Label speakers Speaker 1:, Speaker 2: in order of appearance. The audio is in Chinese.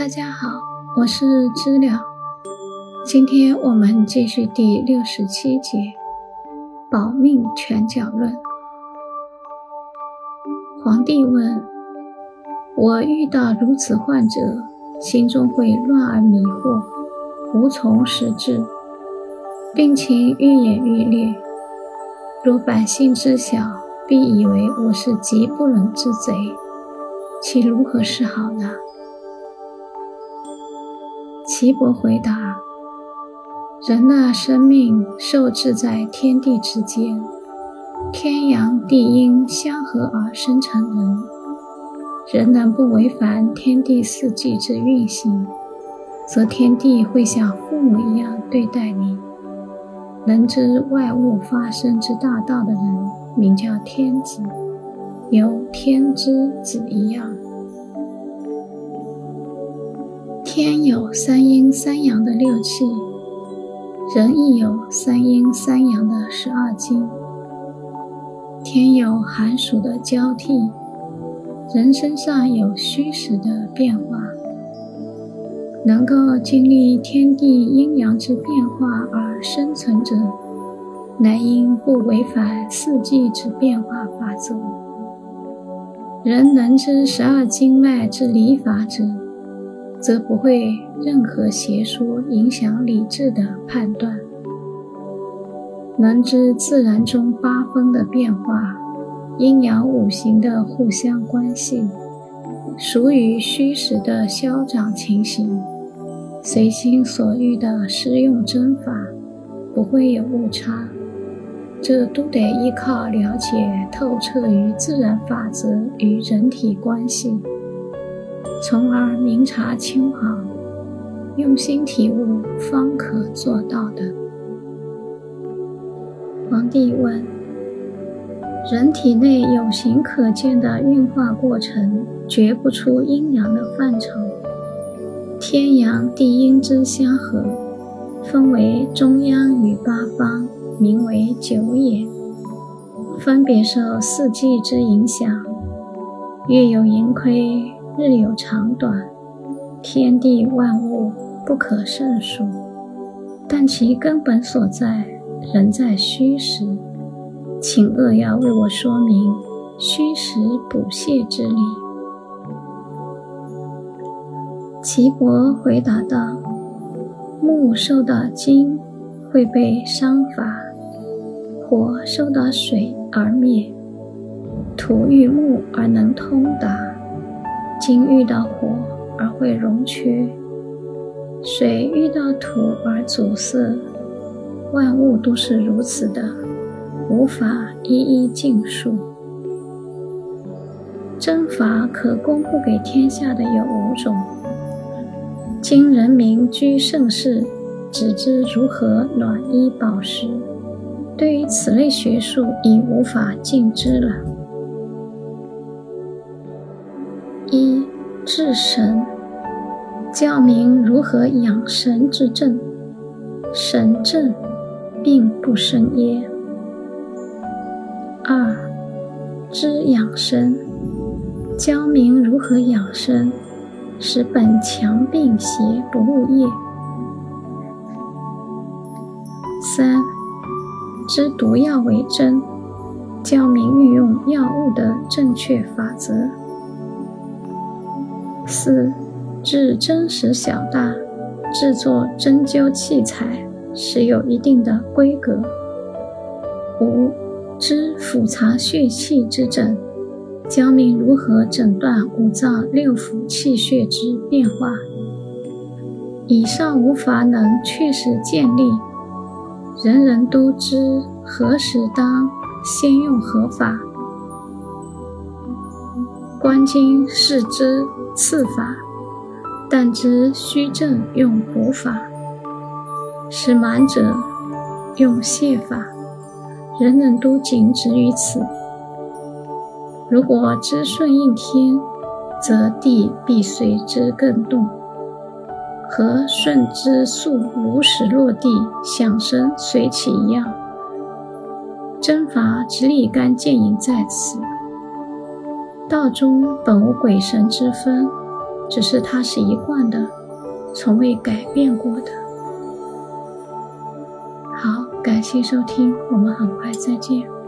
Speaker 1: 大家好，我是知了。今天我们继续第六十七节《保命全脚论》。皇帝问：“我遇到如此患者，心中会乱而迷惑，无从识治，病情愈演愈烈。若百姓知晓，必以为我是极不能之贼，其如何是好呢？”岐伯回答：“人的生命受制在天地之间，天阳地阴相合而生成人。人能不违反天地四季之运行，则天地会像父母一样对待你。能知万物发生之大道的人，名叫天子，有天之子一样。”天有三阴三阳的六气，人亦有三阴三阳的十二经。天有寒暑的交替，人身上有虚实的变化。能够经历天地阴阳之变化而生存者，乃因不违反四季之变化法则。人能知十二经脉之理法者。则不会任何邪说影响理智的判断。能知自然中八风的变化，阴阳五行的互相关系，属于虚实的消长情形，随心所欲的施用针法，不会有误差。这都得依靠了解透彻于自然法则与人体关系。从而明察秋毫，用心体悟，方可做到的。皇帝问：人体内有形可见的运化过程，绝不出阴阳的范畴。天阳地阴之相合，分为中央与八方，名为九也。分别受四季之影响，月有盈亏。日有长短，天地万物不可胜数，但其根本所在仍在虚实。请扼要为我说明虚实补泻之理。岐伯回答道：“木受到金会被伤伐，火受到水而灭，土遇木而能通达。”金遇到火而会溶缺，水遇到土而阻塞，万物都是如此的，无法一一尽述。针法可公布给天下的有五种，今人民居盛世，只知如何暖衣保食，对于此类学术已无法尽知了。一治神，教民如何养神之正，神正，病不生耶。二知养生，教民如何养生，使本强病邪不入业。三知毒药为真，教民运用药物的正确法则。四、制真实小大，制作针灸器材是有一定的规格。五、知复查血气之诊，教民如何诊断五脏六腑气血之变化。以上无法能确实建立，人人都知何时当先用何法。观今是之。次法，但知虚正用补法，使满者用泻法，人人都仅止于此。如果知顺应天，则地必随之更动，和顺之速如实落地，响声随起一样。真法之立竿见影在此。道中本无鬼神之分，只是它是一贯的，从未改变过的。好，感谢收听，我们很快再见。